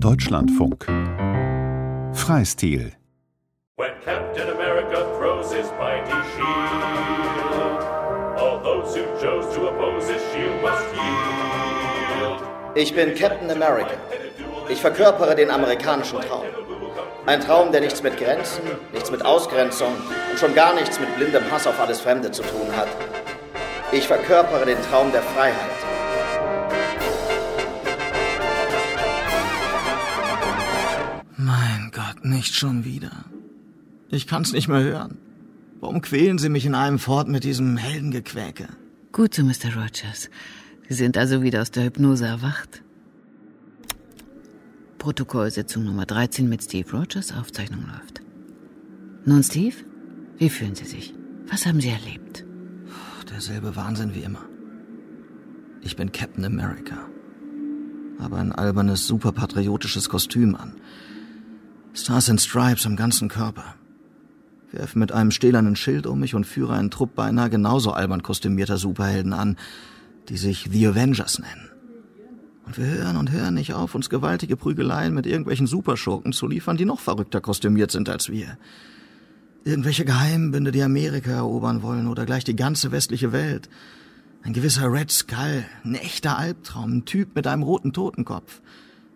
Deutschlandfunk. Freistil. When Captain America throws his mighty shield, all those who chose to oppose his shield must yield. Ich bin Captain America. Ich verkörpere den amerikanischen Traum. Ein Traum, der nichts mit Grenzen, nichts mit Ausgrenzung und schon gar nichts mit blindem Hass auf alles Fremde zu tun hat. Ich verkörpere den Traum der Freiheit. Nicht schon wieder. Ich kann's nicht mehr hören. Warum quälen Sie mich in einem fort mit diesem Heldengequäke? Gut so, Mr. Rogers. Sie sind also wieder aus der Hypnose erwacht. Protokollsitzung Nummer 13 mit Steve Rogers. Aufzeichnung läuft. Nun, Steve, wie fühlen Sie sich? Was haben Sie erlebt? Derselbe Wahnsinn wie immer. Ich bin Captain America. Habe ein albernes, superpatriotisches Kostüm an. Stars and Stripes am ganzen Körper. Werfe mit einem stählernen Schild um mich und führe einen Trupp beinahe genauso albern kostümierter Superhelden an, die sich The Avengers nennen. Und wir hören und hören nicht auf, uns gewaltige Prügeleien mit irgendwelchen Superschurken zu liefern, die noch verrückter kostümiert sind als wir. Irgendwelche Geheimbünde, die Amerika erobern wollen oder gleich die ganze westliche Welt. Ein gewisser Red Skull, ein echter Albtraum, ein Typ mit einem roten Totenkopf.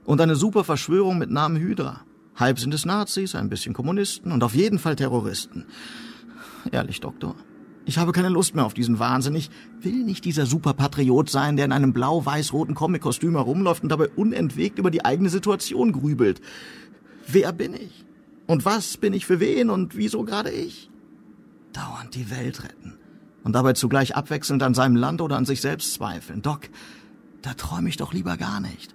Und eine super Verschwörung mit Namen Hydra. Halb sind es Nazis, ein bisschen Kommunisten und auf jeden Fall Terroristen. Ehrlich, Doktor. Ich habe keine Lust mehr auf diesen Wahnsinn. Ich will nicht dieser Superpatriot sein, der in einem blau-weiß-roten Comic-Kostüm herumläuft und dabei unentwegt über die eigene Situation grübelt. Wer bin ich? Und was bin ich für wen und wieso gerade ich? Dauernd die Welt retten. Und dabei zugleich abwechselnd an seinem Land oder an sich selbst zweifeln. Doc, da träume ich doch lieber gar nicht.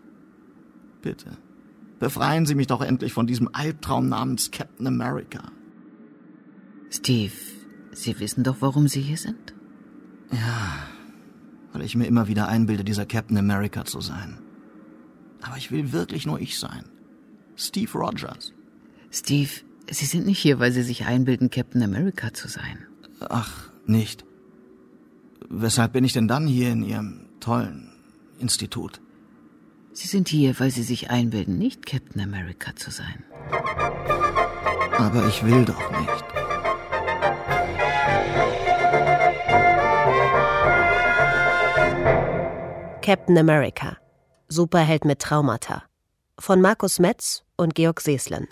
Bitte, befreien Sie mich doch endlich von diesem Albtraum namens Captain America. Steve, Sie wissen doch, warum Sie hier sind? Ja, weil ich mir immer wieder einbilde, dieser Captain America zu sein. Aber ich will wirklich nur ich sein. Steve Rogers. Steve, Sie sind nicht hier, weil Sie sich einbilden, Captain America zu sein. Ach, nicht. Weshalb bin ich denn dann hier in Ihrem tollen Institut? Sie sind hier, weil Sie sich einbilden, nicht Captain America zu sein. Aber ich will doch nicht. Captain America. Superheld mit Traumata. Von Markus Metz und Georg Seeslen.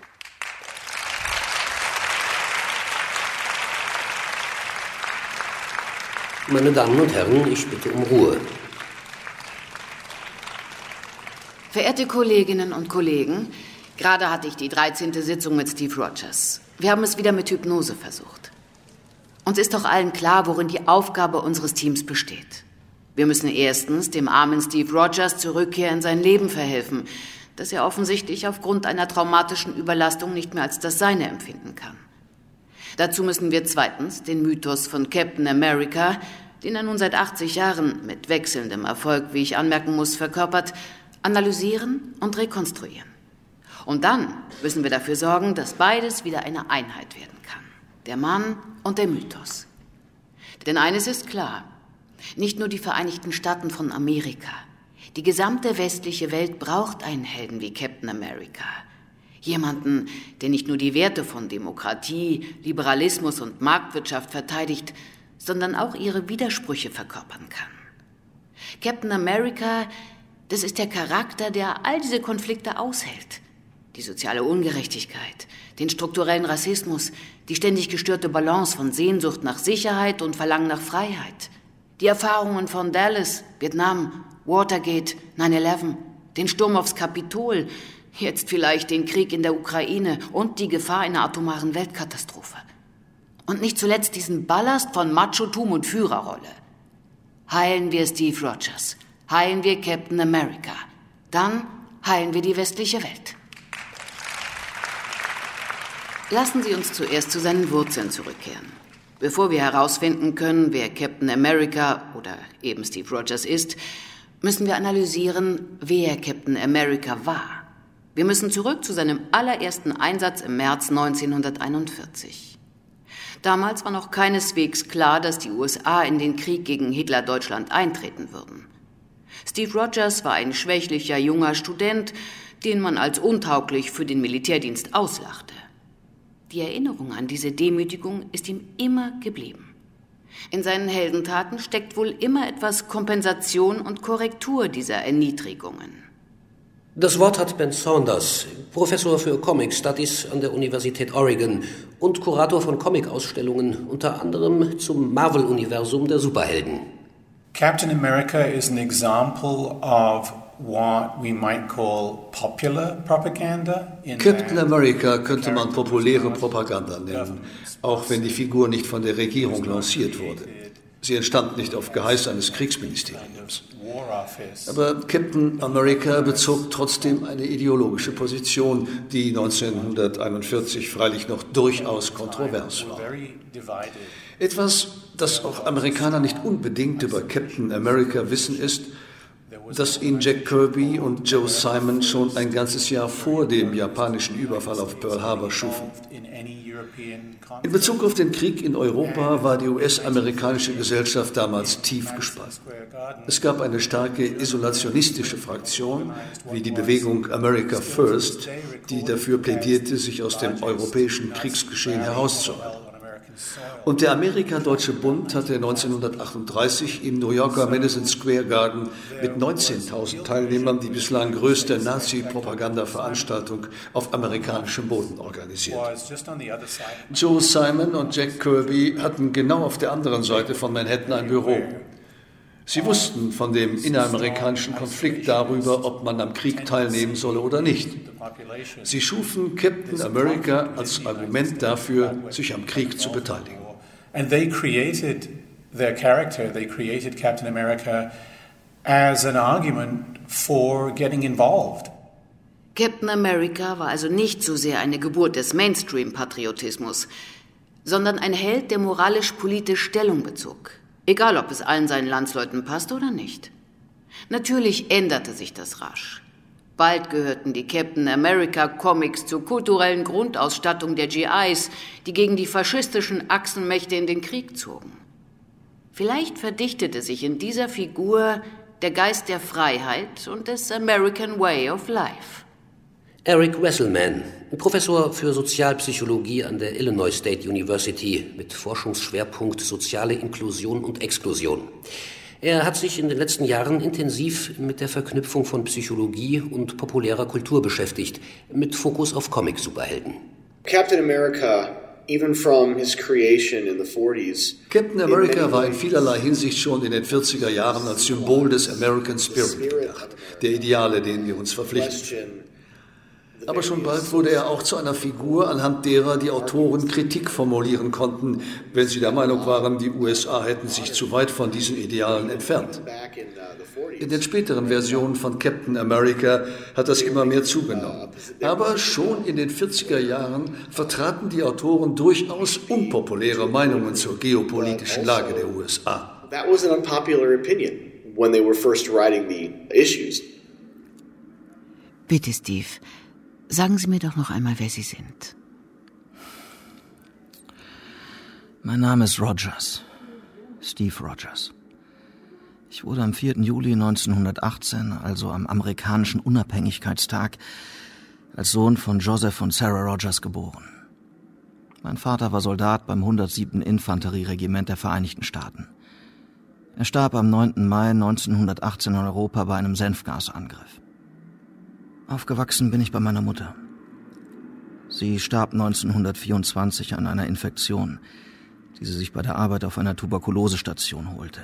Meine Damen und Herren, ich bitte um Ruhe. Verehrte Kolleginnen und Kollegen, gerade hatte ich die 13. Sitzung mit Steve Rogers. Wir haben es wieder mit Hypnose versucht. Uns ist doch allen klar, worin die Aufgabe unseres Teams besteht. Wir müssen erstens dem armen Steve Rogers zur Rückkehr in sein Leben verhelfen, das er offensichtlich aufgrund einer traumatischen Überlastung nicht mehr als das seine empfinden kann. Dazu müssen wir zweitens den Mythos von Captain America, den er nun seit 80 Jahren mit wechselndem Erfolg, wie ich anmerken muss, verkörpert, analysieren und rekonstruieren. Und dann müssen wir dafür sorgen, dass beides wieder eine Einheit werden kann. Der Mann und der Mythos. Denn eines ist klar, nicht nur die Vereinigten Staaten von Amerika, die gesamte westliche Welt braucht einen Helden wie Captain America. Jemanden, der nicht nur die Werte von Demokratie, Liberalismus und Marktwirtschaft verteidigt, sondern auch ihre Widersprüche verkörpern kann. Captain America, das ist der Charakter, der all diese Konflikte aushält. Die soziale Ungerechtigkeit, den strukturellen Rassismus, die ständig gestörte Balance von Sehnsucht nach Sicherheit und Verlangen nach Freiheit. Die Erfahrungen von Dallas, Vietnam, Watergate, 9-11, den Sturm aufs Kapitol, jetzt vielleicht den Krieg in der Ukraine und die Gefahr einer atomaren Weltkatastrophe. Und nicht zuletzt diesen Ballast von Machotum und Führerrolle. Heilen wir Steve Rogers, heilen wir Captain America, dann heilen wir die westliche Welt. Lassen Sie uns zuerst zu seinen Wurzeln zurückkehren. Bevor wir herausfinden können, wer Captain America oder eben Steve Rogers ist, müssen wir analysieren, wer Captain America war. Wir müssen zurück zu seinem allerersten Einsatz im März 1941. Damals war noch keineswegs klar, dass die USA in den Krieg gegen Hitler-Deutschland eintreten würden. Steve Rogers war ein schwächlicher junger Student, den man als untauglich für den Militärdienst auslachte. Die Erinnerung an diese Demütigung ist ihm immer geblieben. In seinen Heldentaten steckt wohl immer etwas Kompensation und Korrektur dieser Erniedrigungen. Das Wort hat Ben Saunders, Professor für Comic Studies an der Universität Oregon und Kurator von Comic-Ausstellungen, unter anderem zum Marvel-Universum der Superhelden. Captain America is an example of what we might call popular propaganda. Captain America könnte man populäre Propaganda nennen, auch wenn die Figur nicht von der Regierung lanciert wurde. Sie entstand nicht auf Geheiß eines Kriegsministeriums. Aber Captain America bezog trotzdem eine ideologische Position, die 1941 freilich noch durchaus kontrovers war. Etwas, das auch Amerikaner nicht unbedingt über Captain America wissen, ist, dass ihn Jack Kirby und Joe Simon schon ein ganzes Jahr vor dem japanischen Überfall auf Pearl Harbor schufen. In Bezug auf den Krieg in Europa war die US-amerikanische Gesellschaft damals tief gespalten. Es gab eine starke isolationistische Fraktion, wie die Bewegung America First, die dafür plädierte, sich aus dem europäischen Kriegsgeschehen herauszuhalten. Und der Amerika-Deutsche Bund hatte 1938 im New Yorker Madison Square Garden mit 19.000 Teilnehmern die bislang größte Nazi-Propaganda-Veranstaltung auf amerikanischem Boden organisiert. Joe Simon und Jack Kirby hatten genau auf der anderen Seite von Manhattan ein Büro. Sie wussten von dem inneramerikanischen Konflikt darüber, ob man am Krieg teilnehmen solle oder nicht. Sie schufen Captain America als Argument dafür, sich am Krieg zu beteiligen. And they created their character, they created Captain America as an argument for getting involved. Captain America war also nicht so sehr eine Geburt des Mainstream-Patriotismus, sondern ein Held, der moralisch-politisch Stellung bezog. Egal, ob es allen seinen Landsleuten passt oder nicht. Natürlich änderte sich das rasch. Bald gehörten die Captain America Comics zur kulturellen Grundausstattung der GIs, die gegen die faschistischen Achsenmächte in den Krieg zogen. Vielleicht verdichtete sich in dieser Figur der Geist der Freiheit und des American Way of Life. Eric Wesselman, Professor für Sozialpsychologie an der Illinois State University mit Forschungsschwerpunkt soziale Inklusion und Exklusion. Er hat sich in den letzten Jahren intensiv mit der Verknüpfung von Psychologie und populärer Kultur beschäftigt, mit Fokus auf Comic-Superhelden. Captain America Even from his creation in the 40s, Captain America war in vielerlei Hinsicht schon in den 40er Jahren als Symbol des American Spirit gedacht, der Ideale, denen wir uns verpflichten. Aber schon bald wurde er auch zu einer Figur, anhand derer die Autoren Kritik formulieren konnten, wenn sie der Meinung waren, die USA hätten sich zu weit von diesen Idealen entfernt. In den späteren Versionen von Captain America hat das immer mehr zugenommen. Aber schon in den 40er Jahren vertraten die Autoren durchaus unpopuläre Meinungen zur geopolitischen Lage der USA. That was an unpopular opinion when they were first writing the issues. Bitte, Steve, sagen Sie mir doch noch einmal, wer Sie sind. Mein Name ist Rogers. Steve Rogers. Ich wurde am 4. Juli 1918, also am amerikanischen Unabhängigkeitstag, als Sohn von Joseph und Sarah Rogers geboren. Mein Vater war Soldat beim 107. Infanterieregiment der Vereinigten Staaten. Er starb am 9. Mai 1918 in Europa bei einem Senfgasangriff. Aufgewachsen bin ich bei meiner Mutter. Sie starb 1924 an einer Infektion, die sie sich bei der Arbeit auf einer Tuberkulosestation holte.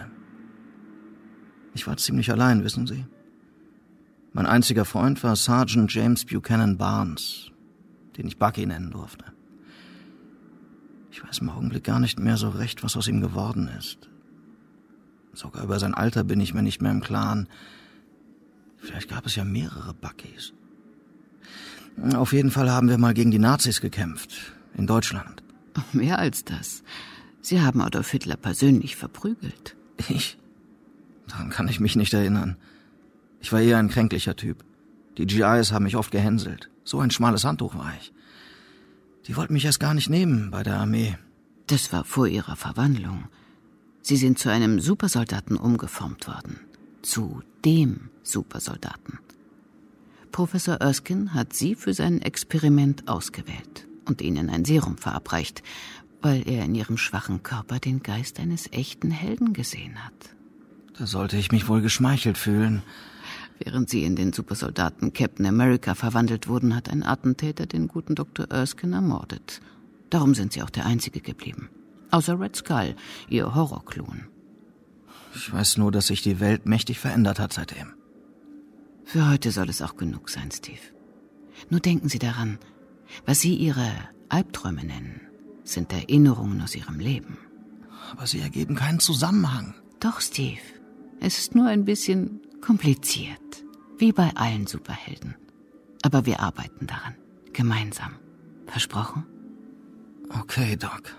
Ich war ziemlich allein, wissen Sie. Mein einziger Freund war Sergeant James Buchanan Barnes, den ich Bucky nennen durfte. Ich weiß im Augenblick gar nicht mehr so recht, was aus ihm geworden ist. Sogar über sein Alter bin ich mir nicht mehr im Klaren. Vielleicht gab es ja mehrere Buckys. Auf jeden Fall haben wir mal gegen die Nazis gekämpft. In Deutschland. Mehr als das. Sie haben Adolf Hitler persönlich verprügelt. Ich? Daran kann ich mich nicht erinnern. Ich war eher ein kränklicher Typ. Die GIs haben mich oft gehänselt. So ein schmales Handtuch war ich. Die wollten mich erst gar nicht nehmen bei der Armee. Das war vor Ihrer Verwandlung. Sie sind zu einem Supersoldaten umgeformt worden. Zu dem Supersoldaten. Professor Erskine hat Sie für sein Experiment ausgewählt und Ihnen ein Serum verabreicht, weil er in Ihrem schwachen Körper den Geist eines echten Helden gesehen hat. Da sollte ich mich wohl geschmeichelt fühlen. Während Sie in den Supersoldaten Captain America verwandelt wurden, hat ein Attentäter den guten Dr. Erskine ermordet. Darum sind Sie auch der Einzige geblieben. Außer Red Skull, Ihr Horrorklon. Ich weiß nur, dass sich die Welt mächtig verändert hat seitdem. Für heute soll es auch genug sein, Steve. Nur denken Sie daran, was Sie Ihre Albträume nennen, sind Erinnerungen aus Ihrem Leben. Aber sie ergeben keinen Zusammenhang. Doch, Steve. Es ist nur ein bisschen kompliziert. Wie bei allen Superhelden. Aber wir arbeiten daran. Gemeinsam. Versprochen? Okay, Doc.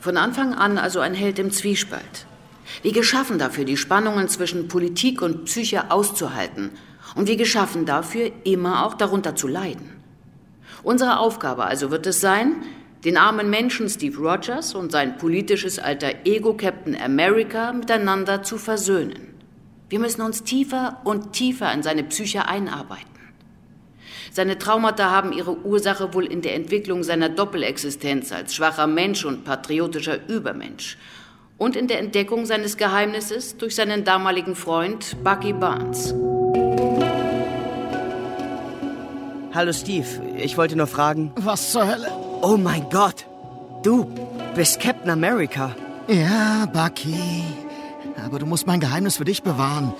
Von Anfang an also ein Held im Zwiespalt. Wie geschaffen dafür, die Spannungen zwischen Politik und Psyche auszuhalten. Und wie geschaffen dafür, immer auch darunter zu leiden. Unsere Aufgabe also wird es sein, den armen Menschen Steve Rogers und sein politisches alter Ego Captain America miteinander zu versöhnen. Wir müssen uns tiefer und tiefer in seine Psyche einarbeiten. Seine Traumata haben ihre Ursache wohl in der Entwicklung seiner Doppelexistenz als schwacher Mensch und patriotischer Übermensch und in der Entdeckung seines Geheimnisses durch seinen damaligen Freund Bucky Barnes. Hallo Steve, ich wollte nur fragen. Was zur Hölle? Oh mein Gott, du bist Captain America. Ja, Bucky. Aber du musst mein Geheimnis für dich bewahren.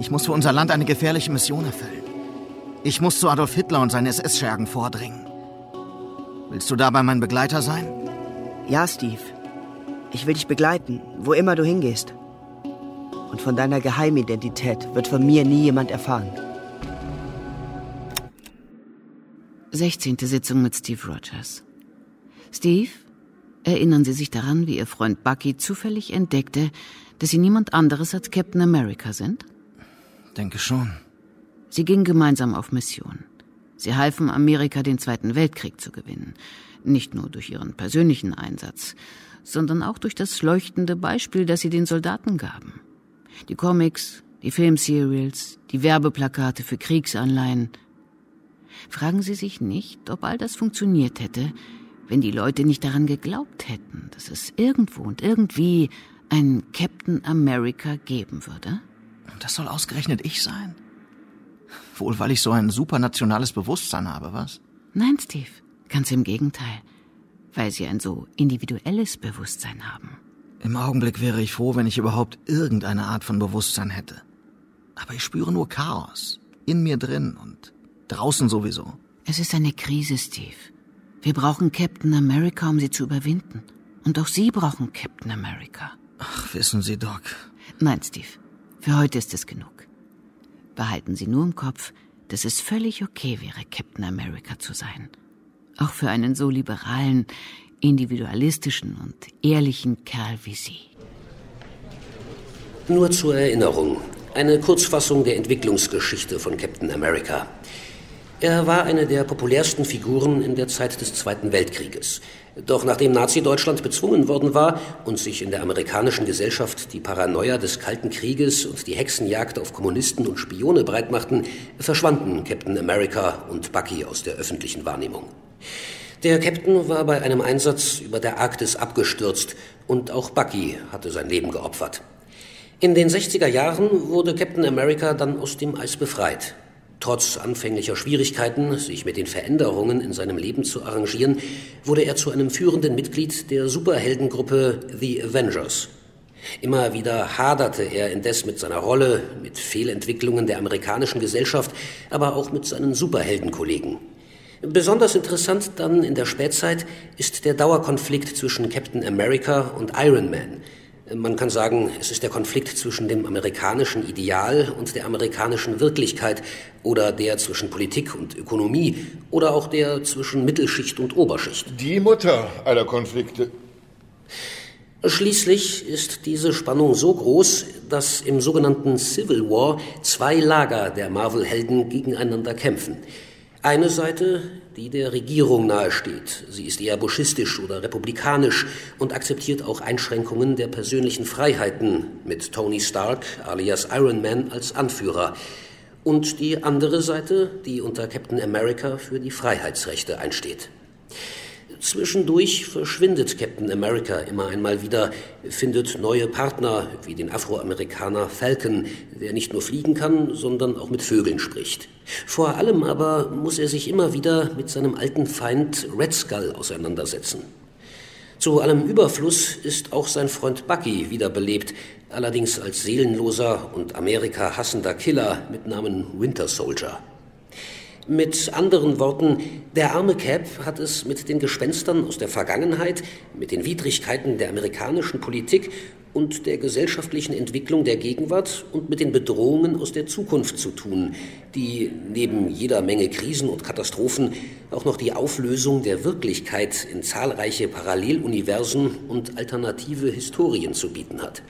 Ich muss für unser Land eine gefährliche Mission erfüllen. Ich muss zu Adolf Hitler und seinen SS-Schergen vordringen. Willst du dabei mein Begleiter sein? Ja, Steve. Ich will dich begleiten, wo immer du hingehst. Und von deiner Geheimidentität wird von mir nie jemand erfahren. 16. Sitzung mit Steve Rogers. Steve, erinnern Sie sich daran, wie Ihr Freund Bucky zufällig entdeckte, dass Sie niemand anderes als Captain America sind? Denke schon. Sie gingen gemeinsam auf Mission. Sie halfen Amerika, den Zweiten Weltkrieg zu gewinnen. Nicht nur durch ihren persönlichen Einsatz, sondern auch durch das leuchtende Beispiel, das sie den Soldaten gaben. Die Comics, die Filmserials, die Werbeplakate für Kriegsanleihen. Fragen Sie sich nicht, ob all das funktioniert hätte, wenn die Leute nicht daran geglaubt hätten, dass es irgendwo und irgendwie einen Captain America geben würde? Und das soll ausgerechnet ich sein? Wohl, weil ich so ein supernationales Bewusstsein habe, was? Nein, Steve, ganz im Gegenteil. Weil Sie ein so individuelles Bewusstsein haben. Im Augenblick wäre ich froh, wenn ich überhaupt irgendeine Art von Bewusstsein hätte. Aber ich spüre nur Chaos. In mir drin und draußen sowieso. Es ist eine Krise, Steve. Wir brauchen Captain America, um sie zu überwinden. Und auch Sie brauchen Captain America. Ach, wissen Sie, Doc. Nein, Steve. Für heute ist es genug. Behalten Sie nur im Kopf, dass es völlig okay wäre, Captain America zu sein. Auch für einen so liberalen, individualistischen und ehrlichen Kerl wie Sie. Nur zur Erinnerung. Eine Kurzfassung der Entwicklungsgeschichte von Captain America. Er war eine der populärsten Figuren in der Zeit des Zweiten Weltkrieges. Doch nachdem Nazi-Deutschland bezwungen worden war und sich in der amerikanischen Gesellschaft die Paranoia des Kalten Krieges und die Hexenjagd auf Kommunisten und Spione breitmachten, verschwanden Captain America und Bucky aus der öffentlichen Wahrnehmung. Der Captain war bei einem Einsatz über der Arktis abgestürzt und auch Bucky hatte sein Leben geopfert. In den 60er Jahren wurde Captain America dann aus dem Eis befreit. Trotz anfänglicher Schwierigkeiten, sich mit den Veränderungen in seinem Leben zu arrangieren, wurde er zu einem führenden Mitglied der Superheldengruppe The Avengers. Immer wieder haderte er indes mit seiner Rolle, mit Fehlentwicklungen der amerikanischen Gesellschaft, aber auch mit seinen Superheldenkollegen. Besonders interessant dann in der Spätzeit ist der Dauerkonflikt zwischen Captain America und Iron Man, man kann sagen, es ist der Konflikt zwischen dem amerikanischen Ideal und der amerikanischen Wirklichkeit oder der zwischen Politik und Ökonomie oder auch der zwischen Mittelschicht und Oberschicht. Die Mutter aller Konflikte. Schließlich ist diese Spannung so groß, dass im sogenannten Civil War zwei Lager der Marvel-Helden gegeneinander kämpfen. Eine Seite, die der Regierung nahesteht. Sie ist eher buschistisch oder republikanisch und akzeptiert auch Einschränkungen der persönlichen Freiheiten mit Tony Stark alias Iron Man als Anführer. Und die andere Seite, die unter Captain America für die Freiheitsrechte einsteht. Zwischendurch verschwindet Captain America immer einmal wieder, findet neue Partner, wie den Afroamerikaner Falcon, der nicht nur fliegen kann, sondern auch mit Vögeln spricht. Vor allem aber muss er sich immer wieder mit seinem alten Feind Red Skull auseinandersetzen. Zu allem Überfluss ist auch sein Freund Bucky wiederbelebt, allerdings als seelenloser und Amerika hassender Killer mit Namen Winter Soldier. Mit anderen Worten, der arme Cap hat es mit den Gespenstern aus der Vergangenheit, mit den Widrigkeiten der amerikanischen Politik und der gesellschaftlichen Entwicklung der Gegenwart und mit den Bedrohungen aus der Zukunft zu tun, die neben jeder Menge Krisen und Katastrophen auch noch die Auflösung der Wirklichkeit in zahlreiche Paralleluniversen und alternative Historien zu bieten hat.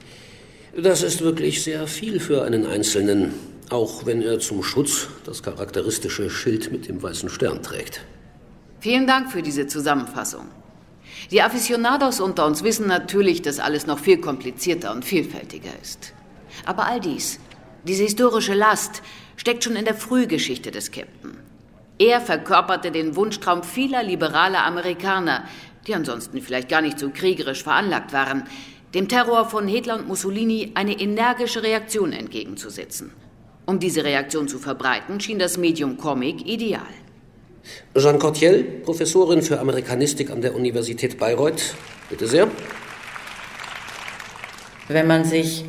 Das ist wirklich sehr viel für einen Einzelnen, auch wenn er zum Schutz das charakteristische Schild mit dem weißen Stern trägt. Vielen Dank für diese Zusammenfassung. Die Aficionados unter uns wissen natürlich, dass alles noch viel komplizierter und vielfältiger ist. Aber all dies, diese historische Last, steckt schon in der Frühgeschichte des Captain. Er verkörperte den Wunschtraum vieler liberaler Amerikaner, die ansonsten vielleicht gar nicht so kriegerisch veranlagt waren, dem Terror von Hitler und Mussolini eine energische Reaktion entgegenzusetzen. Um diese Reaktion zu verbreiten, schien das Medium Comic ideal. Jeanne Cortiel, Professorin für Amerikanistik an der Universität Bayreuth. Bitte sehr. Wenn man sich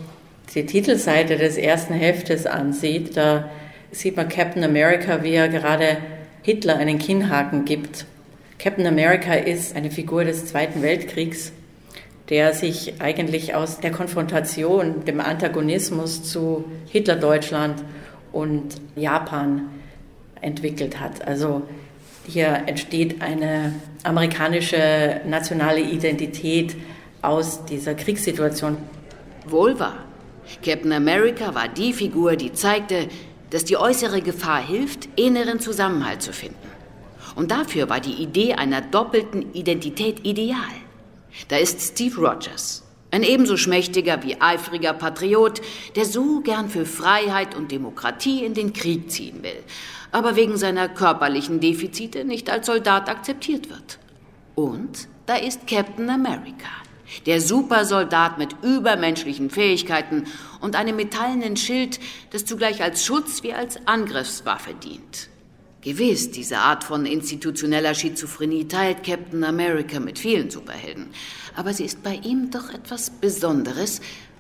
die Titelseite des ersten Heftes ansieht, da sieht man Captain America, wie er gerade Hitler einen Kinnhaken gibt. Captain America ist eine Figur des Zweiten Weltkriegs der sich eigentlich aus der Konfrontation, dem Antagonismus zu Hitlerdeutschland und Japan entwickelt hat. Also hier entsteht eine amerikanische nationale Identität aus dieser Kriegssituation. Wohl wahr. Captain America war die Figur, die zeigte, dass die äußere Gefahr hilft, inneren Zusammenhalt zu finden. Und dafür war die Idee einer doppelten Identität ideal. Da ist Steve Rogers, ein ebenso schmächtiger wie eifriger Patriot, der so gern für Freiheit und Demokratie in den Krieg ziehen will, aber wegen seiner körperlichen Defizite nicht als Soldat akzeptiert wird. Und da ist Captain America, der Supersoldat mit übermenschlichen Fähigkeiten und einem metallenen Schild, das zugleich als Schutz wie als Angriffswaffe dient. Gewiss, diese Art von institutioneller Schizophrenie teilt Captain America mit vielen Superhelden. Aber sie ist bei ihm doch etwas Besonderes,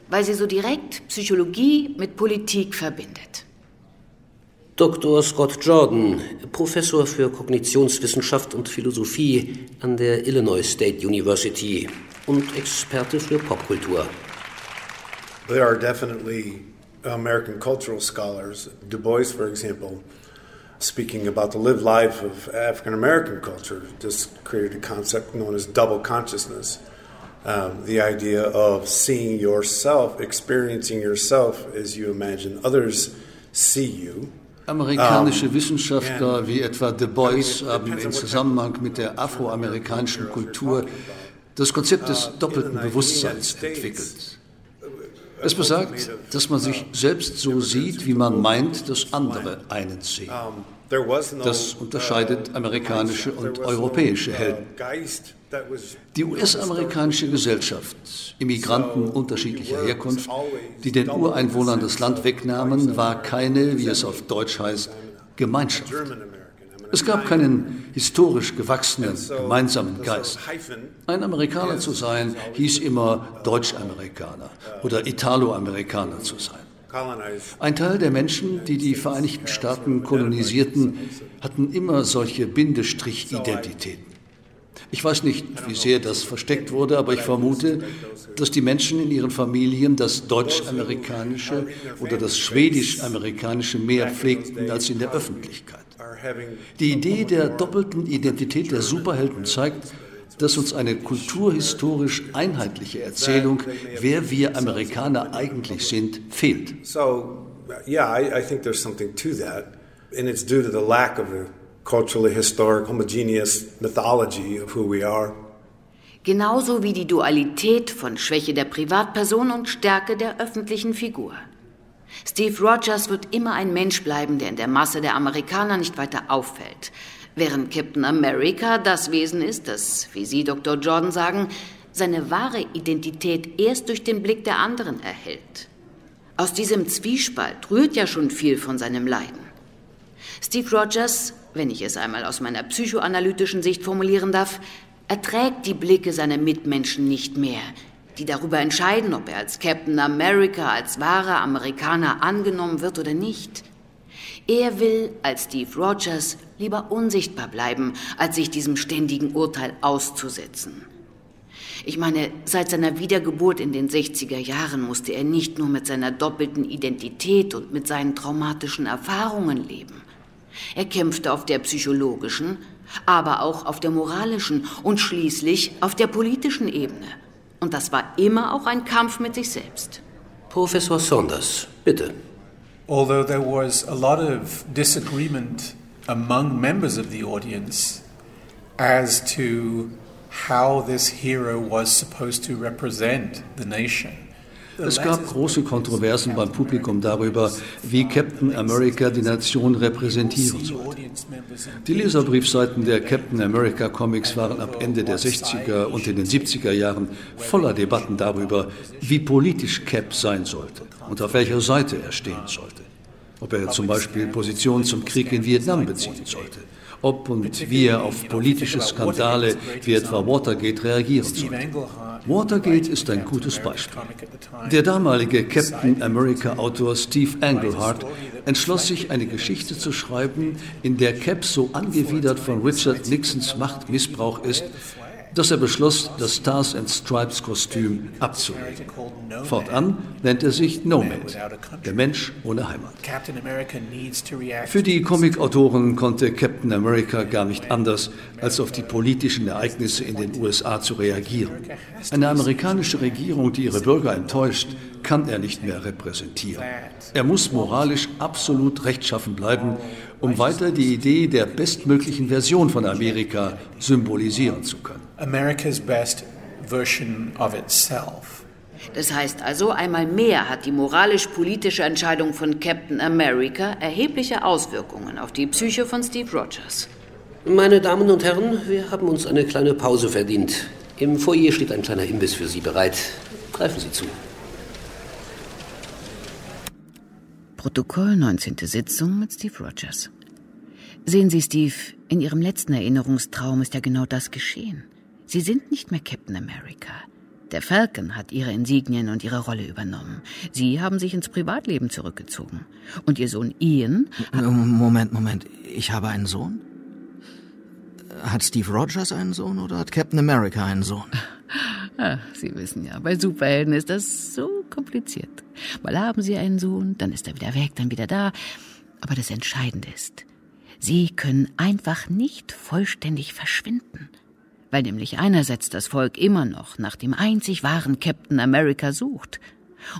weil sie so direkt Psychologie mit Politik verbindet. Dr. Scott Jordan, Professor für Kognitionswissenschaft und Philosophie an der Illinois State University und Experte für Popkultur. There are definitely American cultural scholars, Du Bois, for example, speaking about the lived life of African American culture, just created a concept known as double consciousness. Um, the idea of seeing yourself, experiencing yourself as you imagine others see you. Amerikanische Wissenschaftler wie etwa Du Bois haben im Zusammenhang mit der afroamerikanischen Kultur das Konzept des doppelten Bewusstseins entwickelt. Es besagt, dass man sich selbst so sieht, wie man meint, dass andere einen sehen. Das unterscheidet amerikanische und europäische Helden. Die US-amerikanische Gesellschaft, Immigranten unterschiedlicher Herkunft, die den Ureinwohnern das Land wegnahmen, war keine, wie es auf Deutsch heißt, Gemeinschaft. Es gab keinen historisch gewachsenen gemeinsamen Geist. Ein Amerikaner zu sein, hieß immer Deutsch-Amerikaner oder Italo-Amerikaner zu sein. Ein Teil der Menschen, die die Vereinigten Staaten kolonisierten, hatten immer solche Bindestrich-Identitäten. Ich weiß nicht, wie sehr das versteckt wurde, aber ich vermute, dass die Menschen in ihren Familien das deutsch-amerikanische oder das schwedisch-amerikanische mehr pflegten als in der Öffentlichkeit. Die Idee der doppelten Identität der Superhelden zeigt, dass uns eine kulturhistorisch einheitliche Erzählung, wer wir Amerikaner eigentlich sind, fehlt. So, yeah, I, I think there's something to that, and it's due to the lack of a culturally historic, homogeneous mythology of who we are. Genauso wie die Dualität von Schwäche der Privatperson und Stärke der öffentlichen Figur. Steve Rogers wird immer ein Mensch bleiben, der in der Masse der Amerikaner nicht weiter auffällt. Während Captain America das Wesen ist, das, wie Sie, Dr. Jordan, sagen, seine wahre Identität erst durch den Blick der anderen erhält. Aus diesem Zwiespalt rührt ja schon viel von seinem Leiden. Steve Rogers, wenn ich es einmal aus meiner psychoanalytischen Sicht formulieren darf, erträgt die Blicke seiner Mitmenschen nicht mehr, die darüber entscheiden, ob er als Captain America, als wahrer Amerikaner angenommen wird oder nicht. Er will als Steve Rogers lieber unsichtbar bleiben, als sich diesem ständigen Urteil auszusetzen. Ich meine, seit seiner Wiedergeburt in den 60er Jahren musste er nicht nur mit seiner doppelten Identität und mit seinen traumatischen Erfahrungen leben. Er kämpfte auf der psychologischen, aber auch auf der moralischen und schließlich auf der politischen Ebene. Und das war immer auch ein Kampf mit sich selbst. Professor Saunders, bitte. Although there was a lot of disagreement among members of the audience as to how this hero was supposed to represent the nation. Es gab große Kontroversen beim Publikum darüber, wie Captain America die Nation repräsentieren sollte. Die Leserbriefseiten der Captain America Comics waren ab Ende der 60er und in den 70er Jahren voller Debatten darüber, wie politisch Cap sein sollte und auf welcher Seite er stehen sollte. Ob er zum Beispiel Position zum Krieg in Vietnam beziehen sollte ob und wie er auf politische Skandale wie etwa Watergate reagieren sollte. Watergate ist ein gutes Beispiel. Der damalige Captain America-Autor Steve Englehart entschloss sich, eine Geschichte zu schreiben, in der Cap so angewidert von Richard Nixons Machtmissbrauch ist, dass er beschloss, das Stars and Stripes Kostüm abzulegen. Fortan nennt er sich Nomad, der Mensch ohne Heimat. Für die Comicautoren konnte Captain America gar nicht anders, als auf die politischen Ereignisse in den USA zu reagieren. Eine amerikanische Regierung, die ihre Bürger enttäuscht, kann er nicht mehr repräsentieren. Er muss moralisch absolut rechtschaffen bleiben, um weiter die Idee der bestmöglichen Version von Amerika symbolisieren zu können. America's best version of itself. Das heißt also, einmal mehr hat die moralisch-politische Entscheidung von Captain America erhebliche Auswirkungen auf die Psyche von Steve Rogers. Meine Damen und Herren, wir haben uns eine kleine Pause verdient. Im Foyer steht ein kleiner Imbiss für Sie bereit. Greifen Sie zu. Protokoll 19. Sitzung mit Steve Rogers. Sehen Sie, Steve, in Ihrem letzten Erinnerungstraum ist ja genau das geschehen. Sie sind nicht mehr Captain America. Der Falcon hat Ihre Insignien und Ihre Rolle übernommen. Sie haben sich ins Privatleben zurückgezogen. Und Ihr Sohn Ian. Moment, Moment. Ich habe einen Sohn? Hat Steve Rogers einen Sohn oder hat Captain America einen Sohn? Ach, Sie wissen ja, bei Superhelden ist das so kompliziert. Mal haben Sie einen Sohn, dann ist er wieder weg, dann wieder da. Aber das Entscheidende ist, Sie können einfach nicht vollständig verschwinden. Weil nämlich einerseits das Volk immer noch nach dem einzig wahren Captain America sucht.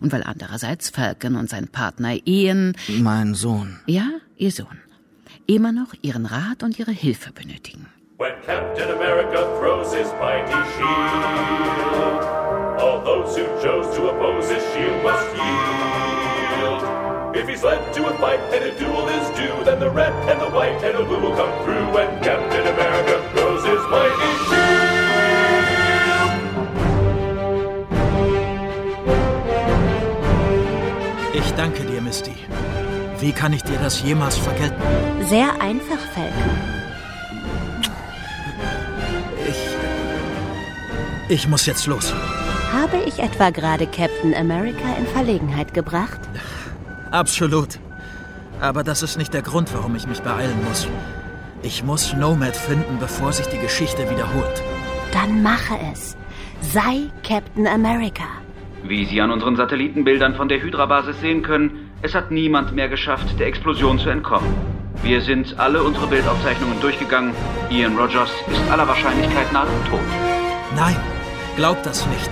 Und weil andererseits Falcon und sein Partner Ian. Mein Sohn. Ja, Ihr Sohn. Immer noch Ihren Rat und Ihre Hilfe benötigen. When Captain America throws his mighty shield, all those who chose to oppose his shield must yield. If he's led to a fight and a duel is due, then the red and the white and the blue will come through when Captain America throws his mighty danke dir, Misty. Wie kann ich dir das jemals vergelten? Sehr einfach, Falcon. Ich. Ich muss jetzt los. Habe ich etwa gerade Captain America in Verlegenheit gebracht? Absolut. Aber das ist nicht der Grund, warum ich mich beeilen muss. Ich muss Nomad finden, bevor sich die Geschichte wiederholt. Dann mache es. Sei Captain America. Wie Sie an unseren Satellitenbildern von der Hydra-Basis sehen können, es hat niemand mehr geschafft, der Explosion zu entkommen. Wir sind alle unsere Bildaufzeichnungen durchgegangen. Ian Rogers ist aller Wahrscheinlichkeit nach tot. Nein, glaub das nicht.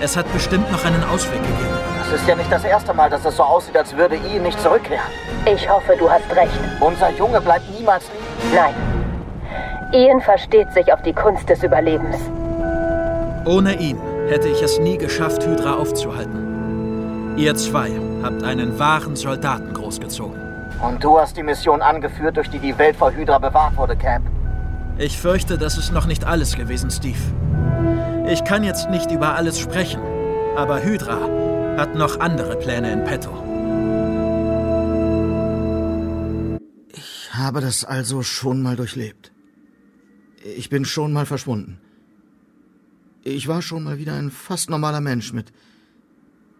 Es hat bestimmt noch einen Ausweg gegeben. Es ist ja nicht das erste Mal, dass es so aussieht, als würde Ian nicht zurückkehren. Ich hoffe, du hast recht. Unser Junge bleibt niemals liegen. Nein. Ian versteht sich auf die Kunst des Überlebens. Ohne ihn hätte ich es nie geschafft, Hydra aufzuhalten. Ihr zwei habt einen wahren Soldaten großgezogen. Und du hast die Mission angeführt, durch die die Welt vor Hydra bewahrt wurde, Cap. Ich fürchte, das ist noch nicht alles gewesen, Steve. Ich kann jetzt nicht über alles sprechen, aber Hydra hat noch andere Pläne in petto. Ich habe das also schon mal durchlebt. Ich bin schon mal verschwunden. Ich war schon mal wieder ein fast normaler Mensch mit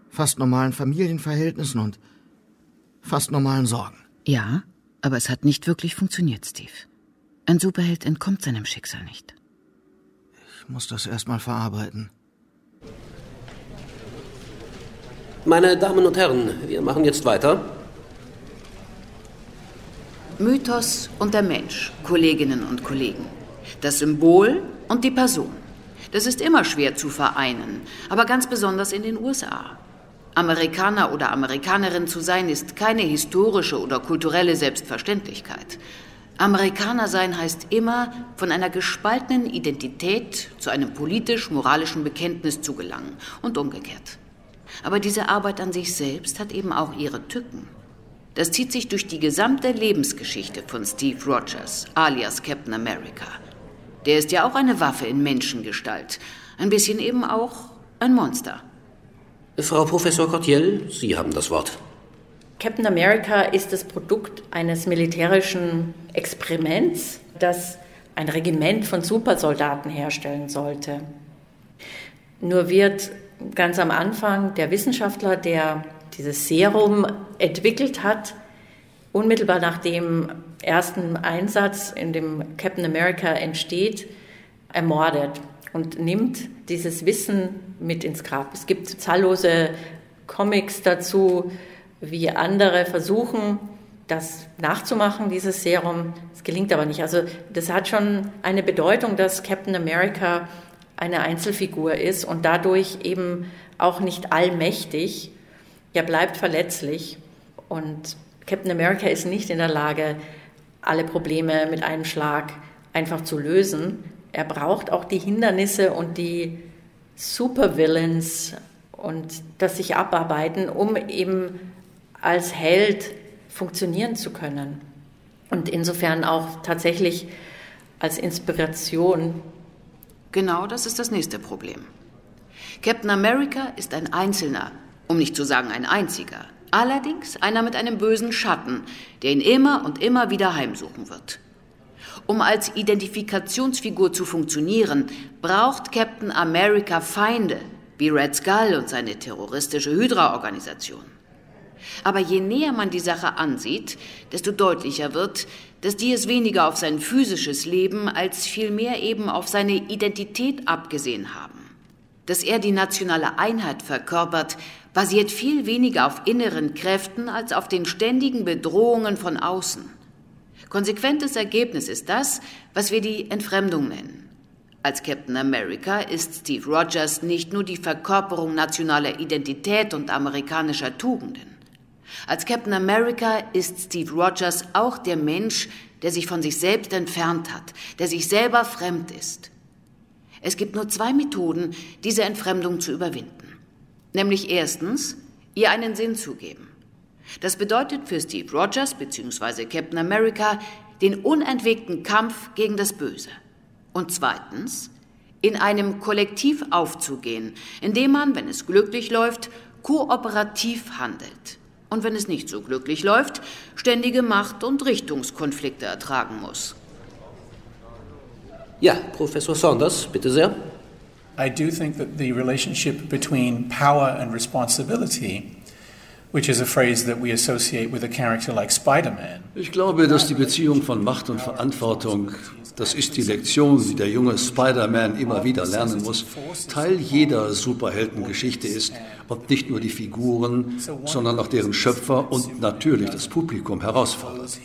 fast normalen Familienverhältnissen und fast normalen Sorgen. Ja, aber es hat nicht wirklich funktioniert, Steve. Ein Superheld entkommt seinem Schicksal nicht. Ich muss das erstmal verarbeiten. Meine Damen und Herren, wir machen jetzt weiter. Mythos und der Mensch, Kolleginnen und Kollegen. Das Symbol und die Person. Das ist immer schwer zu vereinen, aber ganz besonders in den USA. Amerikaner oder Amerikanerin zu sein ist keine historische oder kulturelle Selbstverständlichkeit. Amerikaner sein heißt immer, von einer gespaltenen Identität zu einem politisch-moralischen Bekenntnis zu gelangen und umgekehrt. Aber diese Arbeit an sich selbst hat eben auch ihre Tücken. Das zieht sich durch die gesamte Lebensgeschichte von Steve Rogers, alias Captain America. Der ist ja auch eine Waffe in Menschengestalt, ein bisschen eben auch ein Monster. Frau Professor Cortiel, Sie haben das Wort. Captain America ist das Produkt eines militärischen Experiments, das ein Regiment von Supersoldaten herstellen sollte. Nur wird ganz am Anfang der Wissenschaftler, der dieses Serum entwickelt hat, unmittelbar nach dem ersten Einsatz, in dem Captain America entsteht, ermordet und nimmt dieses Wissen mit ins Grab. Es gibt zahllose Comics dazu, wie andere versuchen, das nachzumachen, dieses Serum. Es gelingt aber nicht. Also das hat schon eine Bedeutung, dass Captain America eine Einzelfigur ist und dadurch eben auch nicht allmächtig. Er bleibt verletzlich und Captain America ist nicht in der Lage, alle Probleme mit einem Schlag einfach zu lösen. Er braucht auch die Hindernisse und die Supervillains und das sich abarbeiten, um eben als Held funktionieren zu können. Und insofern auch tatsächlich als Inspiration. Genau das ist das nächste Problem. Captain America ist ein Einzelner, um nicht zu sagen ein einziger. Allerdings einer mit einem bösen Schatten, der ihn immer und immer wieder heimsuchen wird. Um als Identifikationsfigur zu funktionieren, braucht Captain America Feinde, wie Red Skull und seine terroristische Hydra-Organisation. Aber je näher man die Sache ansieht, desto deutlicher wird, dass die es weniger auf sein physisches Leben als vielmehr eben auf seine Identität abgesehen haben. Dass er die nationale Einheit verkörpert, basiert viel weniger auf inneren Kräften als auf den ständigen Bedrohungen von außen. Konsequentes Ergebnis ist das, was wir die Entfremdung nennen. Als Captain America ist Steve Rogers nicht nur die Verkörperung nationaler Identität und amerikanischer Tugenden. Als Captain America ist Steve Rogers auch der Mensch, der sich von sich selbst entfernt hat, der sich selber fremd ist. Es gibt nur zwei Methoden, diese Entfremdung zu überwinden. Nämlich erstens, ihr einen Sinn zu geben. Das bedeutet für Steve Rogers bzw. Captain America den unentwegten Kampf gegen das Böse. Und zweitens, in einem Kollektiv aufzugehen, indem man, wenn es glücklich läuft, kooperativ handelt und wenn es nicht so glücklich läuft, ständige Macht- und Richtungskonflikte ertragen muss. Ja, Professor Saunders, bitte sehr. I do think that the relationship between power and responsibility which is a phrase that we associate with a character like Spider-Man. Ich glaube, dass die Beziehung von Macht und Verantwortung, das ist die Lektion, die der junge Spider-Man immer wieder lernen muss, Teil jeder Superheldengeschichte ist und nicht nur die Figuren, sondern auch deren Schöpfer und natürlich das Publikum herausfordert.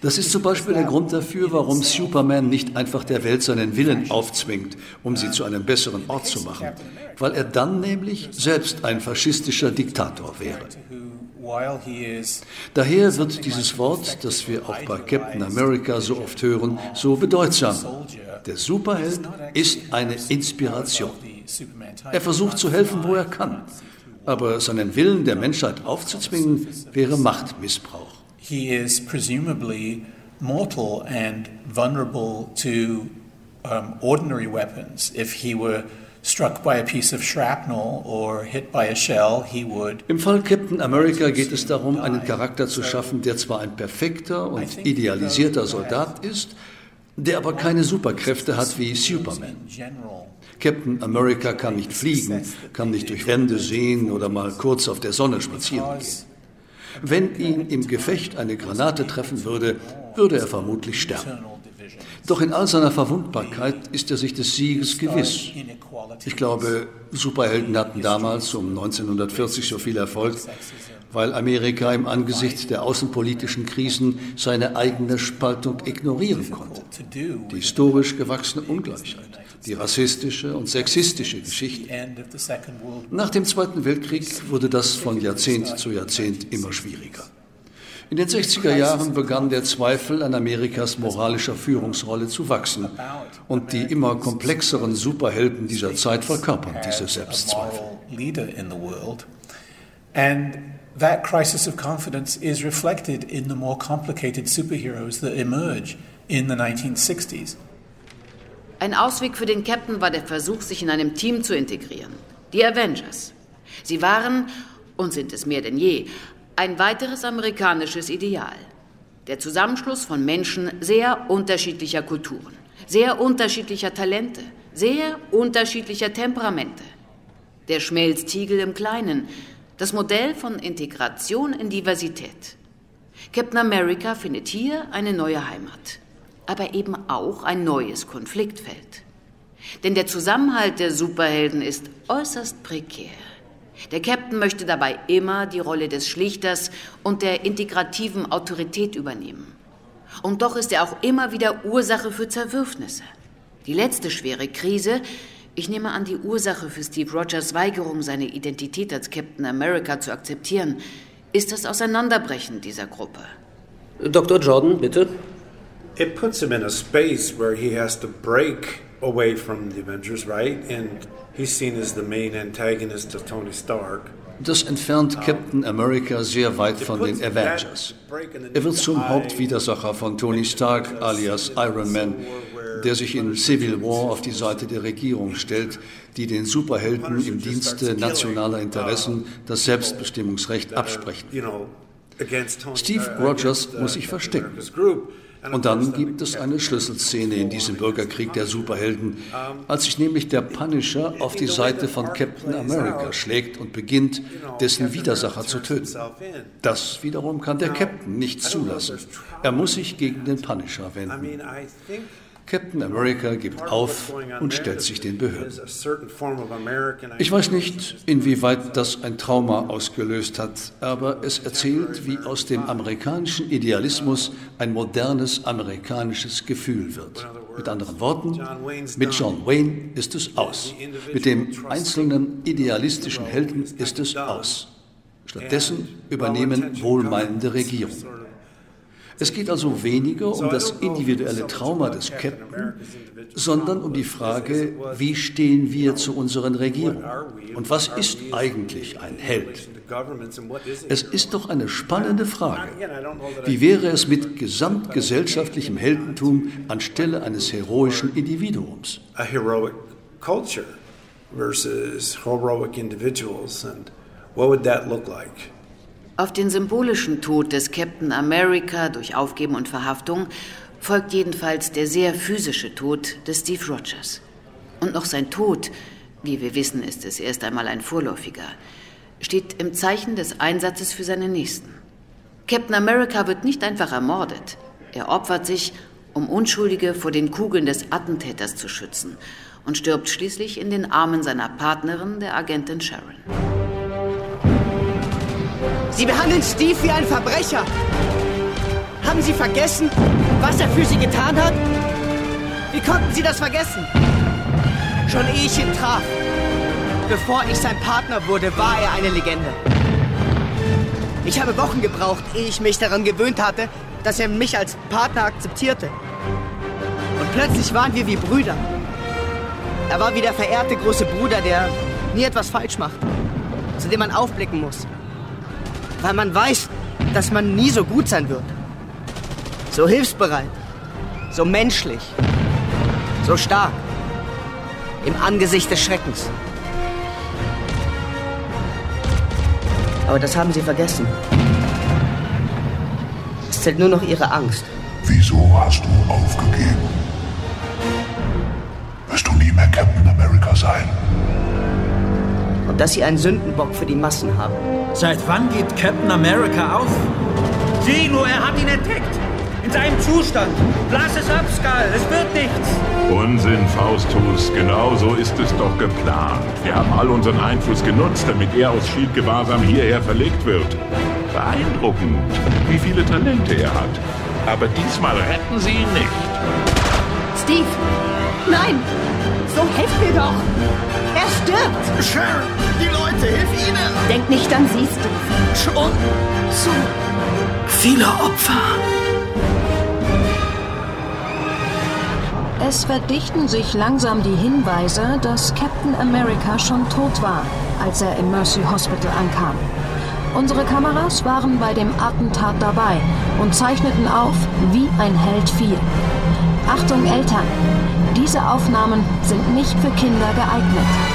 Das ist zum Beispiel der Grund dafür, warum Superman nicht einfach der Welt seinen Willen aufzwingt, um sie zu einem besseren Ort zu machen, weil er dann nämlich selbst ein faschistischer Diktator wäre. Daher wird dieses Wort, das wir auch bei Captain America so oft hören, so bedeutsam. Der Superheld ist eine Inspiration. Er versucht zu helfen, wo er kann. Aber seinen Willen der Menschheit aufzuzwingen, wäre Machtmissbrauch. He is presumably mortal and vulnerable to um, ordinary weapons. If he were struck by a piece of shrapnel or hit by a shell, he would. Im Fall Captain America geht es darum, einen Charakter zu schaffen, der zwar ein perfekter und idealisierter Soldat ist, der aber keine Superkräfte hat wie Superman. Captain America kann nicht fliegen, kann nicht durch Wände sehen oder mal kurz auf der Sonne spazieren gehen. Wenn ihn im Gefecht eine Granate treffen würde, würde er vermutlich sterben. Doch in all seiner Verwundbarkeit ist er sich des Sieges gewiss. Ich glaube, Superhelden hatten damals um 1940 so viel Erfolg, weil Amerika im Angesicht der außenpolitischen Krisen seine eigene Spaltung ignorieren konnte. Die historisch gewachsene Ungleichheit, die rassistische und sexistische Geschichte. Nach dem Zweiten Weltkrieg wurde das von Jahrzehnt zu Jahrzehnt immer schwieriger. In den 60er Jahren begann der Zweifel an Amerikas moralischer Führungsrolle zu wachsen und die immer komplexeren Superhelden dieser Zeit verkörpern diese Selbstzweifel. And that crisis of confidence is reflected in the more complicated superheroes that emerge in the 1960s. Ein Ausweg für den Captain war der Versuch, sich in einem Team zu integrieren. Die Avengers. Sie waren und sind es mehr denn je ein weiteres amerikanisches Ideal. Der Zusammenschluss von Menschen sehr unterschiedlicher Kulturen, sehr unterschiedlicher Talente, sehr unterschiedlicher Temperamente. Der Schmelztiegel im Kleinen, das Modell von Integration in Diversität. Captain America findet hier eine neue Heimat, aber eben auch ein neues Konfliktfeld. Denn der Zusammenhalt der Superhelden ist äußerst prekär. Der Captain möchte dabei immer die Rolle des Schlichters und der integrativen Autorität übernehmen. Und doch ist er auch immer wieder Ursache für Zerwürfnisse. Die letzte schwere Krise, ich nehme an die Ursache für Steve Rogers Weigerung, seine Identität als Captain America zu akzeptieren, ist das Auseinanderbrechen dieser Gruppe. Dr. Jordan, bitte. It puts him in a space where he has to break away from the Avengers, right? And he's seen as the main antagonist of Tony Stark. Das entfernt Captain America sehr weit von den Avengers. Er wird zum Hauptwidersacher von Tony Stark alias Iron Man, der sich in Civil War auf die Seite der Regierung stellt, die den Superhelden im Dienste nationaler Interessen das Selbstbestimmungsrecht absprechen. Steve Rogers muss sich verstecken. Und dann gibt es eine Schlüsselszene in diesem Bürgerkrieg der Superhelden, als sich nämlich der Punisher auf die Seite von Captain America schlägt und beginnt, dessen Widersacher zu töten. Das wiederum kann der Captain nicht zulassen. Er muss sich gegen den Punisher wenden. Captain America gibt auf und stellt sich den Behörden. Ich weiß nicht, inwieweit das ein Trauma ausgelöst hat, aber es erzählt, wie aus dem amerikanischen Idealismus ein modernes amerikanisches Gefühl wird. Mit anderen Worten, mit John Wayne ist es aus. Mit dem einzelnen idealistischen Helden ist es aus. Stattdessen übernehmen wohlmeinende Regierungen. Es geht also weniger um das individuelle Trauma des Captain, sondern um die Frage, wie stehen wir zu unseren Regierungen und was ist eigentlich ein Held? Es ist doch eine spannende Frage. Wie wäre es mit gesamtgesellschaftlichem Heldentum anstelle eines heroischen Individuums? A heroic culture versus heroic individuals and what would that look like? Auf den symbolischen Tod des Captain America durch Aufgeben und Verhaftung folgt jedenfalls der sehr physische Tod des Steve Rogers. Und noch sein Tod, wie wir wissen, ist es erst einmal ein vorläufiger, steht im Zeichen des Einsatzes für seine Nächsten. Captain America wird nicht einfach ermordet. Er opfert sich, um Unschuldige vor den Kugeln des Attentäters zu schützen und stirbt schließlich in den Armen seiner Partnerin, der Agentin Sharon. Sie behandeln Steve wie ein Verbrecher. Haben Sie vergessen, was er für Sie getan hat? Wie konnten Sie das vergessen? Schon ehe ich ihn traf, bevor ich sein Partner wurde, war er eine Legende. Ich habe Wochen gebraucht, ehe ich mich daran gewöhnt hatte, dass er mich als Partner akzeptierte. Und plötzlich waren wir wie Brüder. Er war wie der verehrte große Bruder, der nie etwas falsch macht, zu dem man aufblicken muss. Weil man weiß, dass man nie so gut sein wird. So hilfsbereit, so menschlich, so stark. Im Angesicht des Schreckens. Aber das haben sie vergessen. Es zählt nur noch ihre Angst. Wieso hast du aufgegeben? Wirst du nie mehr Captain America sein? Dass sie einen Sündenbock für die Massen haben. Seit wann gibt Captain America auf? Sieh nur, er hat ihn entdeckt. In seinem Zustand. Blass es ab, Skull. Es wird nichts. Unsinn, Faustus. Genau so ist es doch geplant. Wir haben all unseren Einfluss genutzt, damit er aus Shield-Gewahrsam hierher verlegt wird. Beeindruckend, wie viele Talente er hat. Aber diesmal retten sie ihn nicht. Steve! Nein! So helft mir doch! Er stirbt! Sharon! Die Leute, hilf ihnen! Denk nicht an sie, Steve. Schon zu viele Opfer. Es verdichten sich langsam die Hinweise, dass Captain America schon tot war, als er im Mercy Hospital ankam. Unsere Kameras waren bei dem Attentat dabei und zeichneten auf, wie ein Held fiel. Achtung Eltern, diese Aufnahmen sind nicht für Kinder geeignet.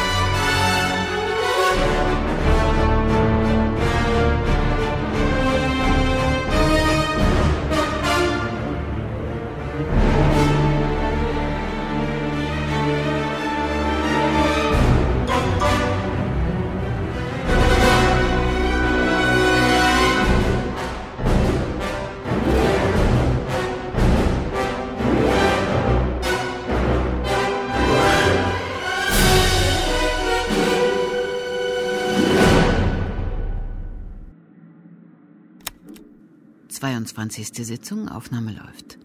22. Sitzung, Aufnahme läuft.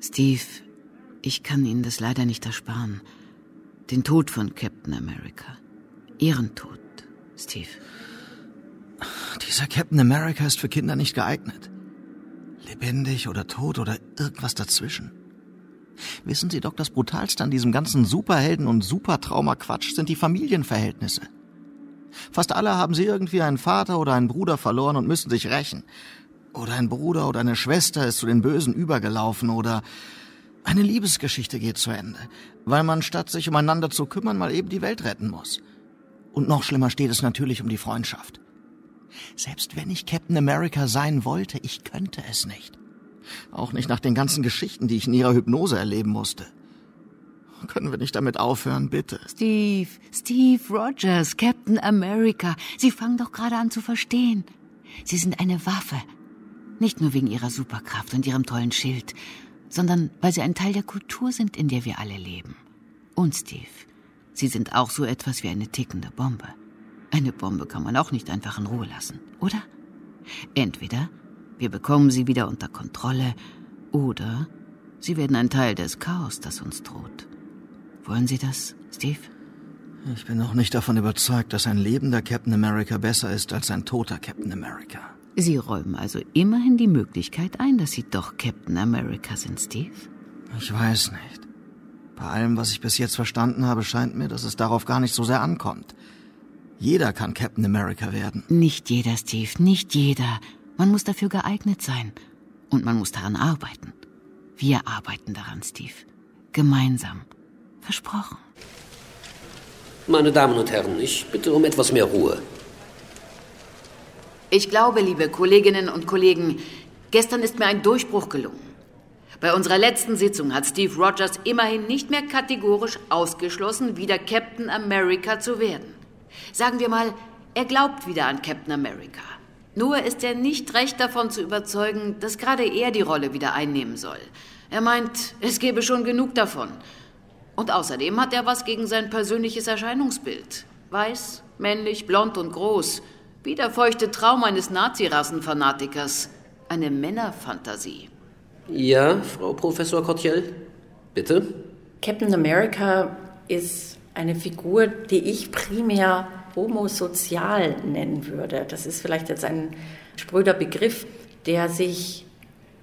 Steve, ich kann Ihnen das leider nicht ersparen. Den Tod von Captain America. Ihren Tod, Steve. Dieser Captain America ist für Kinder nicht geeignet. Lebendig oder tot oder irgendwas dazwischen. Wissen Sie doch, das Brutalste an diesem ganzen Superhelden- und Supertrauma-Quatsch sind die Familienverhältnisse. Fast alle haben sie irgendwie einen Vater oder einen Bruder verloren und müssen sich rächen. Oder ein Bruder oder eine Schwester ist zu den Bösen übergelaufen oder eine Liebesgeschichte geht zu Ende, weil man statt sich umeinander zu kümmern mal eben die Welt retten muss. Und noch schlimmer steht es natürlich um die Freundschaft. Selbst wenn ich Captain America sein wollte, ich könnte es nicht. Auch nicht nach den ganzen Geschichten, die ich in ihrer Hypnose erleben musste. Können wir nicht damit aufhören, bitte? Steve, Steve Rogers, Captain America. Sie fangen doch gerade an zu verstehen. Sie sind eine Waffe, nicht nur wegen ihrer Superkraft und ihrem tollen Schild, sondern weil sie ein Teil der Kultur sind, in der wir alle leben. Und Steve, sie sind auch so etwas wie eine tickende Bombe. Eine Bombe kann man auch nicht einfach in Ruhe lassen, oder? Entweder wir bekommen sie wieder unter Kontrolle, oder sie werden ein Teil des Chaos, das uns droht. Wollen Sie das, Steve? Ich bin noch nicht davon überzeugt, dass ein lebender Captain America besser ist als ein toter Captain America. Sie räumen also immerhin die Möglichkeit ein, dass Sie doch Captain America sind, Steve? Ich weiß nicht. Bei allem, was ich bis jetzt verstanden habe, scheint mir, dass es darauf gar nicht so sehr ankommt. Jeder kann Captain America werden. Nicht jeder, Steve, nicht jeder. Man muss dafür geeignet sein. Und man muss daran arbeiten. Wir arbeiten daran, Steve. Gemeinsam. Versprochen. Meine Damen und Herren, ich bitte um etwas mehr Ruhe. Ich glaube, liebe Kolleginnen und Kollegen, gestern ist mir ein Durchbruch gelungen. Bei unserer letzten Sitzung hat Steve Rogers immerhin nicht mehr kategorisch ausgeschlossen, wieder Captain America zu werden. Sagen wir mal, er glaubt wieder an Captain America. Nur ist er nicht recht davon zu überzeugen, dass gerade er die Rolle wieder einnehmen soll. Er meint, es gebe schon genug davon. Und außerdem hat er was gegen sein persönliches Erscheinungsbild. Weiß, männlich, blond und groß. Wie der feuchte Traum eines Nazi-Rassenfanatikers. Eine Männerfantasie. Ja, Frau Professor Cortiel? Bitte? Captain America ist eine Figur, die ich primär homosozial nennen würde. Das ist vielleicht jetzt ein spröder Begriff, der sich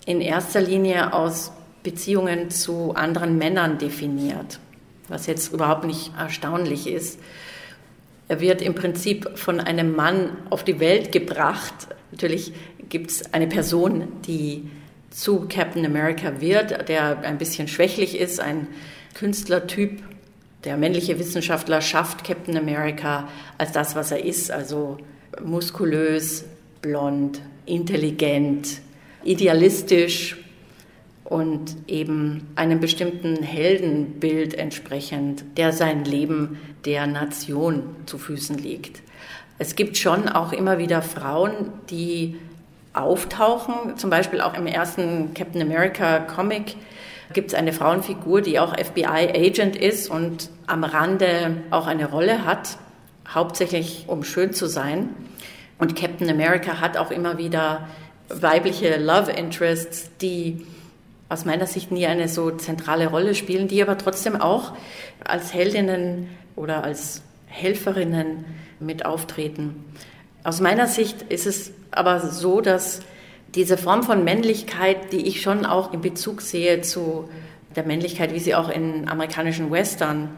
in erster Linie aus Beziehungen zu anderen Männern definiert. was jetzt überhaupt nicht erstaunlich ist. Er wird im Prinzip von einem Mann auf die Welt gebracht. Natürlich gibt es eine Person, die zu Captain America wird, der ein bisschen schwächlich ist, ein Künstlertyp. Der männliche Wissenschaftler schafft Captain America als das, was er ist, also muskulös, blond, intelligent, idealistisch und eben einem bestimmten Heldenbild entsprechend, der sein Leben der Nation zu Füßen legt. Es gibt schon auch immer wieder Frauen, die auftauchen, zum Beispiel auch im ersten Captain America Comic gibt es eine Frauenfigur, die auch FBI-Agent ist und am Rande auch eine Rolle hat, hauptsächlich um schön zu sein. Und Captain America hat auch immer wieder weibliche Love Interests, die aus meiner Sicht nie eine so zentrale Rolle spielen, die aber trotzdem auch als Heldinnen oder als Helferinnen mit auftreten. Aus meiner Sicht ist es aber so, dass diese Form von Männlichkeit, die ich schon auch in Bezug sehe zu der Männlichkeit, wie sie auch in amerikanischen Western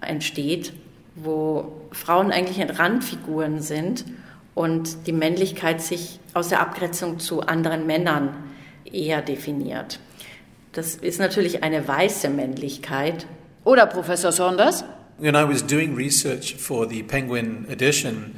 entsteht, wo Frauen eigentlich Randfiguren sind und die Männlichkeit sich aus der Abgrenzung zu anderen Männern eher definiert. Das ist natürlich eine weiße Männlichkeit. Oder Professor Saunders? When I was doing research for the Penguin edition,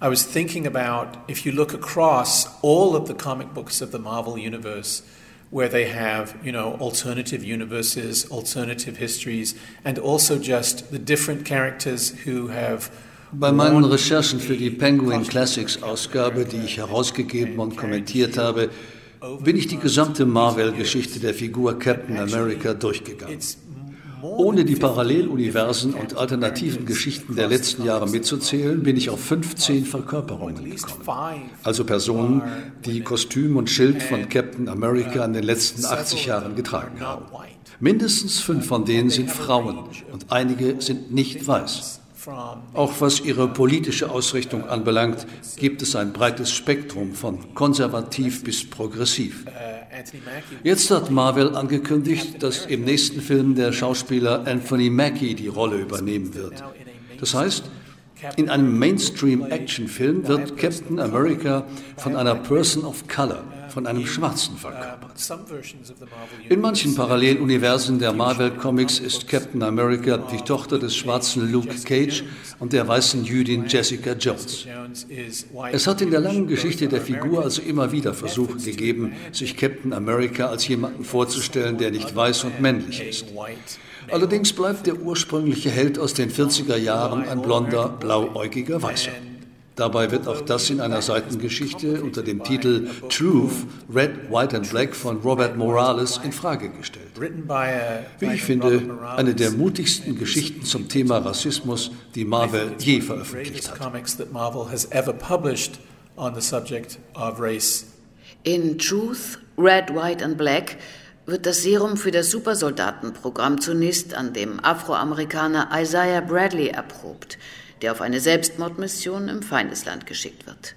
I was thinking about if you look across all of the comic books of the Marvel Universe, where they have, you know, alternative universes, alternative histories, and also just the different characters who have Bei meinen Recherchen für die Penguin Classics Ausgabe, die ich herausgegeben und kommentiert habe, bin ich die gesamte Marvel-Geschichte der Figur Captain America durchgegangen. Ohne die Paralleluniversen und alternativen Geschichten der letzten Jahre mitzuzählen, bin ich auf 15 Verkörperungen gekommen. Also Personen, die Kostüm und Schild von Captain America in den letzten 80 Jahren getragen haben. Mindestens fünf von denen sind Frauen und einige sind nicht weiß. Auch was ihre politische Ausrichtung anbelangt, gibt es ein breites Spektrum von konservativ bis progressiv. Jetzt hat Marvel angekündigt, dass im nächsten Film der Schauspieler Anthony Mackie die Rolle übernehmen wird. Das heißt, in einem Mainstream-Action-Film wird Captain America von einer Person of Color, von einem Schwarzen verkörpert. In manchen Paralleluniversen der Marvel Comics ist Captain America die Tochter des schwarzen Luke Cage und der weißen Jüdin Jessica Jones. Es hat in der langen Geschichte der Figur also immer wieder Versuche gegeben, sich Captain America als jemanden vorzustellen, der nicht weiß und männlich ist. Allerdings bleibt der ursprüngliche Held aus den 40er Jahren ein blonder, blauäugiger Weißer. Dabei wird auch das in einer Seitengeschichte unter dem Titel Truth, Red, White and Black von Robert Morales in Frage gestellt. Wie ich finde, eine der mutigsten Geschichten zum Thema Rassismus, die Marvel je veröffentlicht hat. In Truth, Red, White and Black wird das Serum für das Supersoldatenprogramm zunächst an dem Afroamerikaner Isaiah Bradley erprobt – der auf eine Selbstmordmission im Feindesland geschickt wird.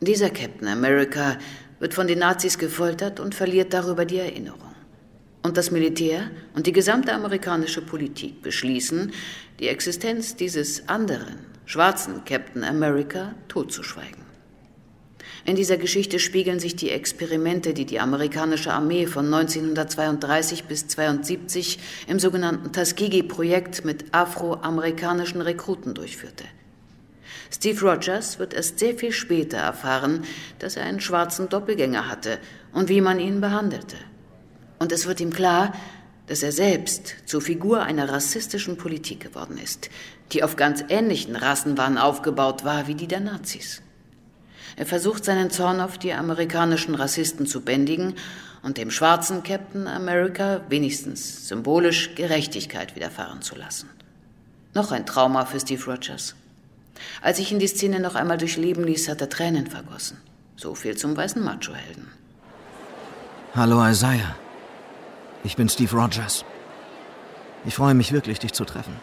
Dieser Captain America wird von den Nazis gefoltert und verliert darüber die Erinnerung. Und das Militär und die gesamte amerikanische Politik beschließen, die Existenz dieses anderen, schwarzen Captain America totzuschweigen. In dieser Geschichte spiegeln sich die Experimente, die die amerikanische Armee von 1932 bis 1972 im sogenannten Tuskegee-Projekt mit afroamerikanischen Rekruten durchführte. Steve Rogers wird erst sehr viel später erfahren, dass er einen schwarzen Doppelgänger hatte und wie man ihn behandelte. Und es wird ihm klar, dass er selbst zur Figur einer rassistischen Politik geworden ist, die auf ganz ähnlichen Rassenwahn aufgebaut war wie die der Nazis. Er versucht seinen Zorn auf die amerikanischen Rassisten zu bändigen und dem schwarzen Captain America wenigstens symbolisch Gerechtigkeit widerfahren zu lassen. Noch ein Trauma für Steve Rogers. Als ich ihn die Szene noch einmal durchleben ließ, hat er Tränen vergossen. So viel zum weißen Macho-Helden. Hallo Isaiah. Ich bin Steve Rogers. Ich freue mich wirklich, dich zu treffen.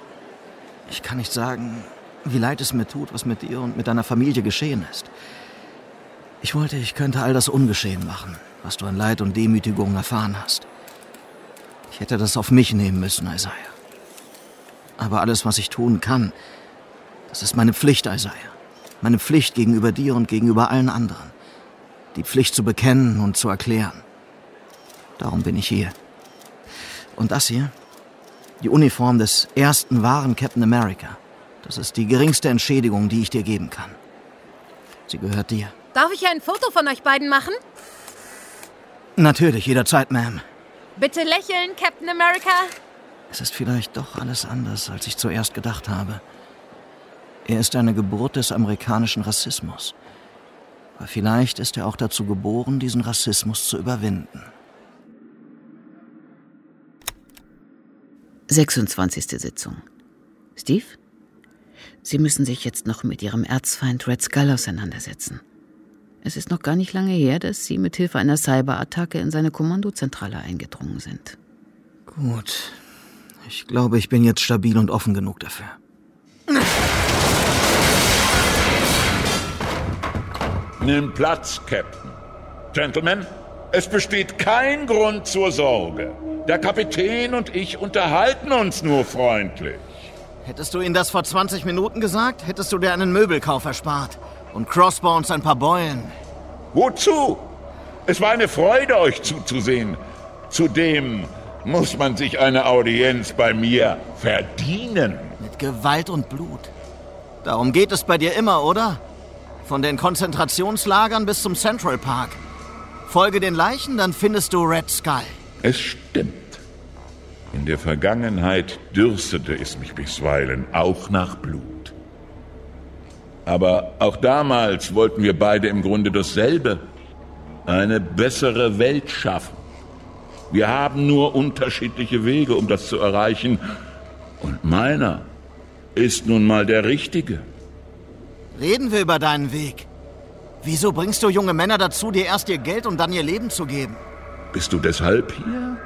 Ich kann nicht sagen, wie leid es mir tut, was mit dir und mit deiner Familie geschehen ist. Ich wollte, ich könnte all das ungeschehen machen, was du an Leid und Demütigung erfahren hast. Ich hätte das auf mich nehmen müssen, Isaiah. Aber alles, was ich tun kann, das ist meine Pflicht, Isaiah. Meine Pflicht gegenüber dir und gegenüber allen anderen. Die Pflicht zu bekennen und zu erklären. Darum bin ich hier. Und das hier? Die Uniform des ersten wahren Captain America. Das ist die geringste Entschädigung, die ich dir geben kann. Sie gehört dir. Darf ich ein Foto von euch beiden machen? Natürlich, jederzeit, Ma'am. Bitte lächeln, Captain America. Es ist vielleicht doch alles anders, als ich zuerst gedacht habe. Er ist eine Geburt des amerikanischen Rassismus. Aber vielleicht ist er auch dazu geboren, diesen Rassismus zu überwinden. 26. Sitzung. Steve? Sie müssen sich jetzt noch mit Ihrem Erzfeind Red Skull auseinandersetzen. Es ist noch gar nicht lange her, dass Sie mit Hilfe einer Cyberattacke in seine Kommandozentrale eingedrungen sind. Gut. Ich glaube, ich bin jetzt stabil und offen genug dafür. Nimm Platz, Captain. Gentlemen, es besteht kein Grund zur Sorge. Der Kapitän und ich unterhalten uns nur freundlich. Hättest du ihnen das vor 20 Minuten gesagt, hättest du dir einen Möbelkauf erspart. Und Crossbones ein paar Beulen. Wozu? Es war eine Freude, euch zuzusehen. Zudem muss man sich eine Audienz bei mir verdienen. Mit Gewalt und Blut. Darum geht es bei dir immer, oder? Von den Konzentrationslagern bis zum Central Park. Folge den Leichen, dann findest du Red Skull. Es stimmt. In der Vergangenheit dürstete es mich bisweilen auch nach Blut. Aber auch damals wollten wir beide im Grunde dasselbe. Eine bessere Welt schaffen. Wir haben nur unterschiedliche Wege, um das zu erreichen. Und meiner ist nun mal der richtige. Reden wir über deinen Weg. Wieso bringst du junge Männer dazu, dir erst ihr Geld und dann ihr Leben zu geben? Bist du deshalb hier?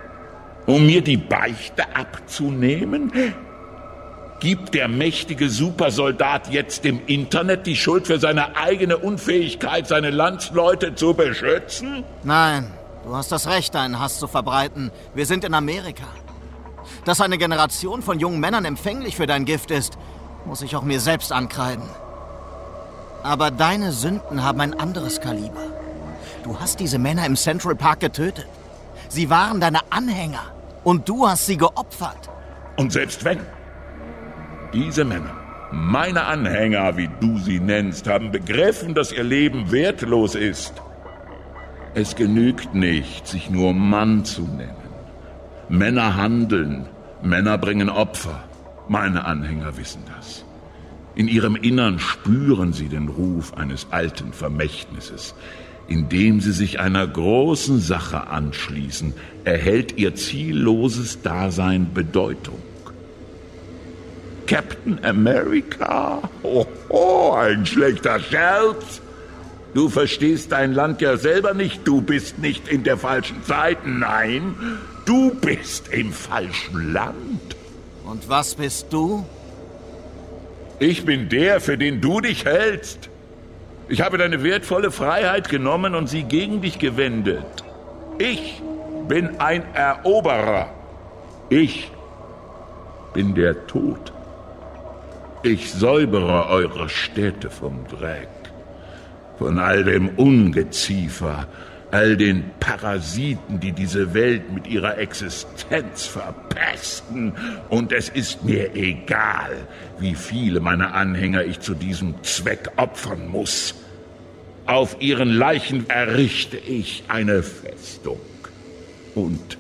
Um mir die Beichte abzunehmen? Gibt der mächtige Supersoldat jetzt im Internet die Schuld für seine eigene Unfähigkeit, seine Landsleute zu beschützen? Nein, du hast das Recht, deinen Hass zu verbreiten. Wir sind in Amerika. Dass eine Generation von jungen Männern empfänglich für dein Gift ist, muss ich auch mir selbst ankreiden. Aber deine Sünden haben ein anderes Kaliber. Du hast diese Männer im Central Park getötet. Sie waren deine Anhänger. Und du hast sie geopfert. Und selbst wenn. Diese Männer, meine Anhänger, wie du sie nennst, haben begriffen, dass ihr Leben wertlos ist. Es genügt nicht, sich nur Mann zu nennen. Männer handeln, Männer bringen Opfer. Meine Anhänger wissen das. In ihrem Innern spüren sie den Ruf eines alten Vermächtnisses. Indem sie sich einer großen Sache anschließen, erhält ihr zielloses Dasein Bedeutung. Captain America? Oh, oh, ein schlechter Scherz. Du verstehst dein Land ja selber nicht. Du bist nicht in der falschen Zeit. Nein, du bist im falschen Land. Und was bist du? Ich bin der, für den du dich hältst. Ich habe deine wertvolle Freiheit genommen und sie gegen dich gewendet. Ich bin ein Eroberer. Ich bin der Tod. Ich säubere eure Städte vom Dreck, von all dem Ungeziefer, all den Parasiten, die diese Welt mit ihrer Existenz verpesten. Und es ist mir egal, wie viele meiner Anhänger ich zu diesem Zweck opfern muss. Auf ihren Leichen errichte ich eine Festung. Und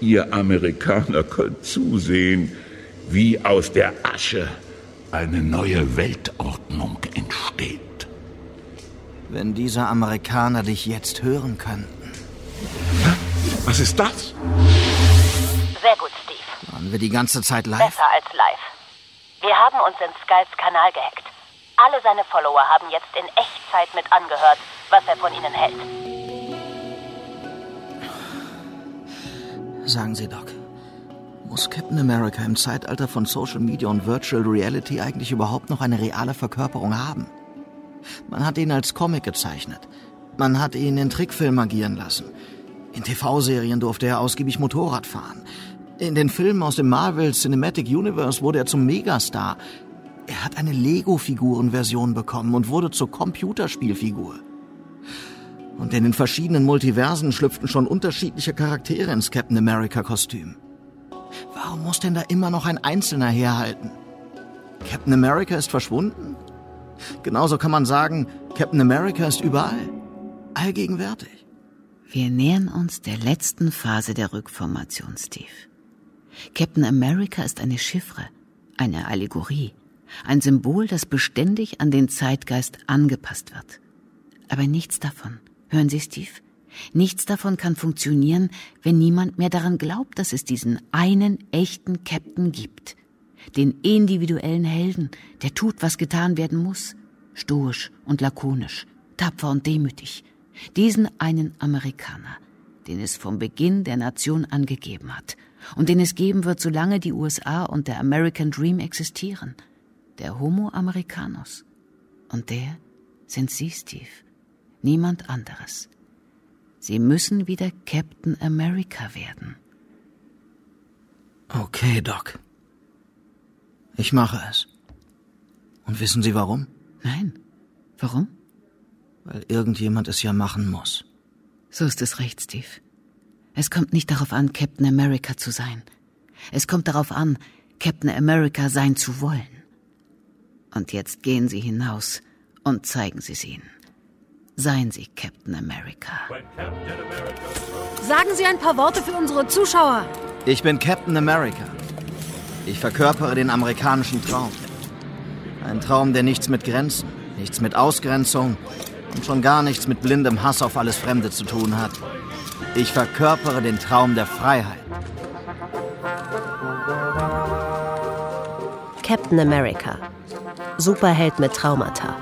ihr Amerikaner könnt zusehen, wie aus der Asche eine neue Weltordnung entsteht. Wenn diese Amerikaner dich jetzt hören könnten. Was ist das? Sehr gut, Steve. Waren wir die ganze Zeit live? Besser als live. Wir haben uns in Skypes Kanal gehackt. Alle seine Follower haben jetzt in Echtzeit mit angehört, was er von ihnen hält. Sagen Sie, Doc. Muss Captain America im Zeitalter von Social Media und Virtual Reality eigentlich überhaupt noch eine reale Verkörperung haben? Man hat ihn als Comic gezeichnet. Man hat ihn in Trickfilmen agieren lassen. In TV-Serien durfte er ausgiebig Motorrad fahren. In den Filmen aus dem Marvel Cinematic Universe wurde er zum Megastar. Er hat eine Lego-Figuren-Version bekommen und wurde zur Computerspielfigur. Und in den verschiedenen Multiversen schlüpften schon unterschiedliche Charaktere ins Captain America-Kostüm. Warum muss denn da immer noch ein Einzelner herhalten? Captain America ist verschwunden? Genauso kann man sagen, Captain America ist überall. Allgegenwärtig. Wir nähern uns der letzten Phase der Rückformation, Steve. Captain America ist eine Chiffre, eine Allegorie, ein Symbol, das beständig an den Zeitgeist angepasst wird. Aber nichts davon, hören Sie, Steve, nichts davon kann funktionieren, wenn niemand mehr daran glaubt, dass es diesen einen echten Captain gibt. Den individuellen Helden, der tut, was getan werden muss. Stoisch und lakonisch, tapfer und demütig. Diesen einen Amerikaner, den es vom Beginn der Nation angegeben hat und den es geben wird, solange die USA und der American Dream existieren. Der Homo Americanus. Und der sind Sie, Steve. Niemand anderes. Sie müssen wieder Captain America werden. Okay, Doc. Ich mache es. Und wissen Sie warum? Nein. Warum? Weil irgendjemand es ja machen muss. So ist es recht, Steve. Es kommt nicht darauf an, Captain America zu sein. Es kommt darauf an, Captain America sein zu wollen. Und jetzt gehen Sie hinaus und zeigen Sie es ihnen. Seien Sie Captain America. Sagen Sie ein paar Worte für unsere Zuschauer. Ich bin Captain America. Ich verkörpere den amerikanischen Traum. Ein Traum, der nichts mit Grenzen, nichts mit Ausgrenzung und schon gar nichts mit blindem Hass auf alles Fremde zu tun hat. Ich verkörpere den Traum der Freiheit. Captain America. Superheld mit Traumata.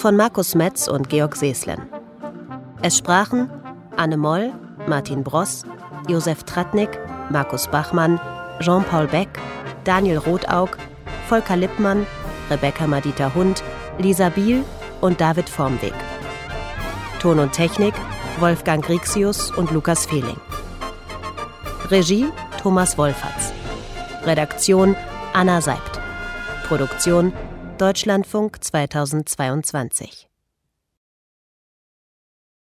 Von Markus Metz und Georg Seeslen. Es sprachen Anne Moll, Martin Bross, Josef Tratnik, Markus Bachmann, Jean-Paul Beck, Daniel Rothaug, Volker Lippmann, Rebecca Madita Hund, Lisa Biel und David Formweg. Ton und Technik Wolfgang Grixius und Lukas Fehling. Regie Thomas Wolferts. Redaktion Anna Seibt. Produktion Deutschlandfunk 2022